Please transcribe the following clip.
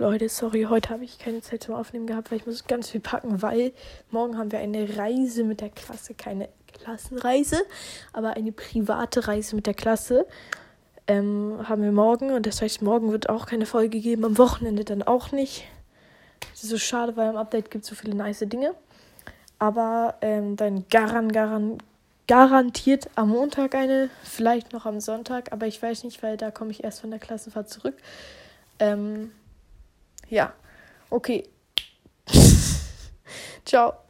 Leute, sorry, heute habe ich keine Zeit zum Aufnehmen gehabt, weil ich muss ganz viel packen, weil morgen haben wir eine Reise mit der Klasse, keine Klassenreise, aber eine private Reise mit der Klasse ähm, haben wir morgen und das heißt, morgen wird auch keine Folge geben, am Wochenende dann auch nicht. Das ist so schade, weil im Update gibt es so viele nice Dinge. Aber ähm, dann garan, garan, garantiert am Montag eine, vielleicht noch am Sonntag, aber ich weiß nicht, weil da komme ich erst von der Klassenfahrt zurück. Ähm, ja, okay. Ciao.